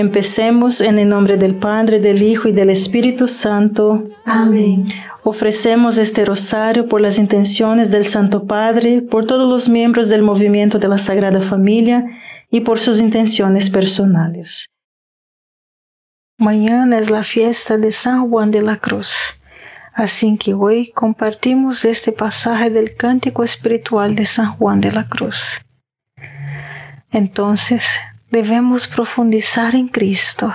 Empecemos en el nombre del Padre, del Hijo y del Espíritu Santo. Amén. Ofrecemos este rosario por las intenciones del Santo Padre, por todos los miembros del movimiento de la Sagrada Familia y por sus intenciones personales. Mañana es la fiesta de San Juan de la Cruz, así que hoy compartimos este pasaje del cántico espiritual de San Juan de la Cruz. Entonces, debemos profundizar en Cristo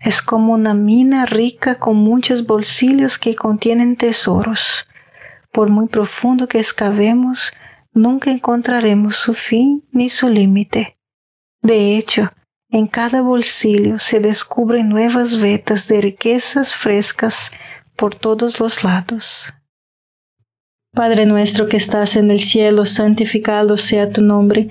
es como una mina rica con muchos bolsillos que contienen tesoros. Por muy profundo que excavemos, nunca encontraremos su fin ni su límite. De hecho, en cada bolsillo se descubren nuevas vetas de riquezas frescas por todos los lados. Padre nuestro que estás en el cielo, santificado sea tu nombre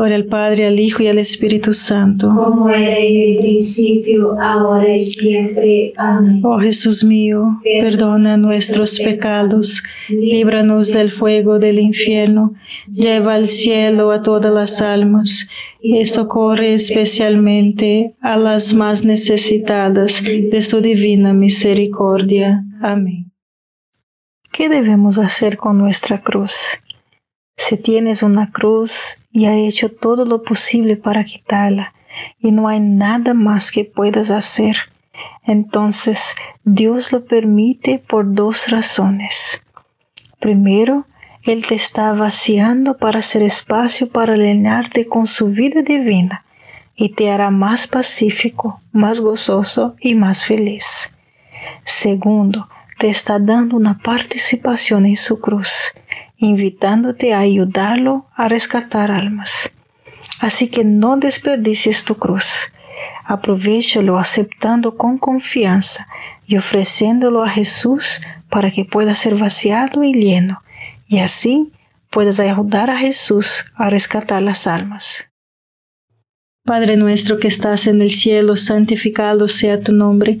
Gloria al Padre, al Hijo y al Espíritu Santo. Como era en el principio, ahora y siempre. Amén. Oh Jesús mío, perdona nuestros pecados, líbranos del fuego del infierno, lleva al cielo a todas las almas y socorre especialmente a las más necesitadas de su divina misericordia. Amén. ¿Qué debemos hacer con nuestra cruz? Si tienes una cruz y ha hecho todo lo posible para quitarla y no hay nada más que puedas hacer. Entonces Dios lo permite por dos razones. Primero, Él te está vaciando para hacer espacio para llenarte con su vida divina y te hará más pacífico, más gozoso y más feliz. Segundo, te está dando una participación en su cruz, invitándote a ayudarlo a rescatar almas. Así que no desperdicies tu cruz. Aprovechalo aceptando con confianza y ofreciéndolo a Jesús para que pueda ser vaciado y lleno, y así puedas ayudar a Jesús a rescatar las almas. Padre nuestro que estás en el cielo, santificado sea tu nombre,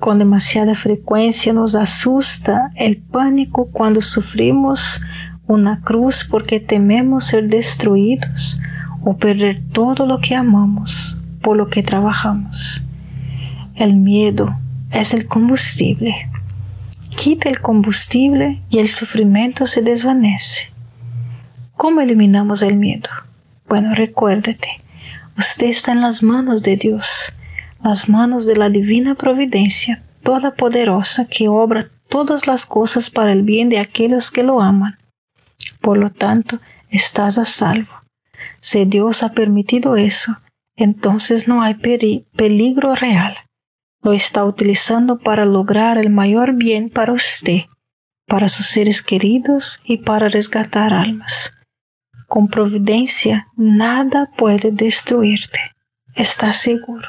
Con demasiada frecuencia nos asusta el pánico cuando sufrimos una cruz porque tememos ser destruidos o perder todo lo que amamos por lo que trabajamos. El miedo es el combustible. Quita el combustible y el sufrimiento se desvanece. ¿Cómo eliminamos el miedo? Bueno, recuérdate, usted está en las manos de Dios las manos de la divina providencia todopoderosa que obra todas las cosas para el bien de aquellos que lo aman. Por lo tanto, estás a salvo. Si Dios ha permitido eso, entonces no hay peligro real. Lo está utilizando para lograr el mayor bien para usted, para sus seres queridos y para resgatar almas. Con providencia nada puede destruirte. Estás seguro.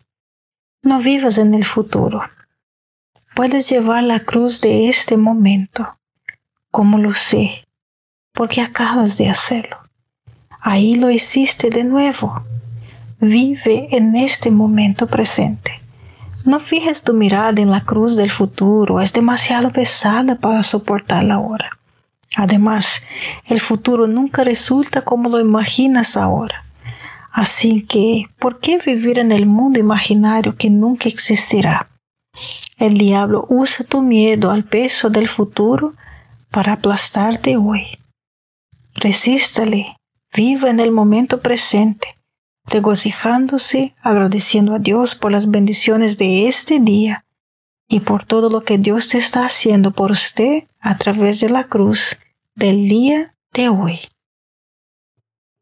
No vivas en el futuro. Puedes llevar la cruz de este momento, como lo sé, porque acabas de hacerlo. Ahí lo hiciste de nuevo. Vive en este momento presente. No fijes tu mirada en la cruz del futuro, es demasiado pesada para soportarla ahora. Además, el futuro nunca resulta como lo imaginas ahora. Así que, ¿por qué vivir en el mundo imaginario que nunca existirá? El diablo usa tu miedo al peso del futuro para aplastarte hoy. Resístale, viva en el momento presente, regocijándose, agradeciendo a Dios por las bendiciones de este día y por todo lo que Dios te está haciendo por usted a través de la cruz del día de hoy.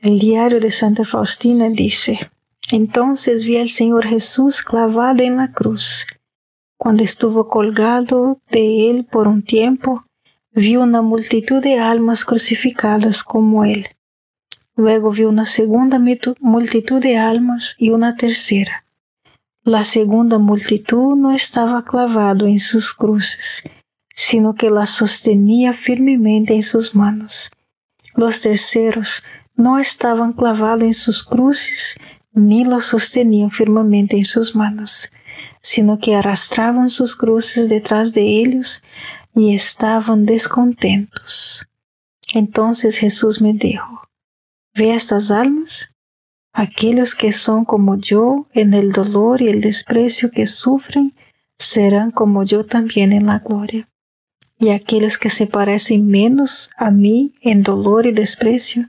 El diario de Santa Faustina dice, entonces vi al Señor Jesús clavado en la cruz. Cuando estuvo colgado de él por un tiempo, vi una multitud de almas crucificadas como él. Luego vi una segunda multitud de almas y una tercera. La segunda multitud no estaba clavado en sus cruces, sino que las sostenía firmemente en sus manos. Los terceros no estaban clavados en sus cruces, ni los sostenían firmemente en sus manos, sino que arrastraban sus cruces detrás de ellos y estaban descontentos. Entonces Jesús me dijo, ¿ve estas almas? Aquellos que son como yo en el dolor y el desprecio que sufren, serán como yo también en la gloria. Y aquellos que se parecen menos a mí en dolor y desprecio,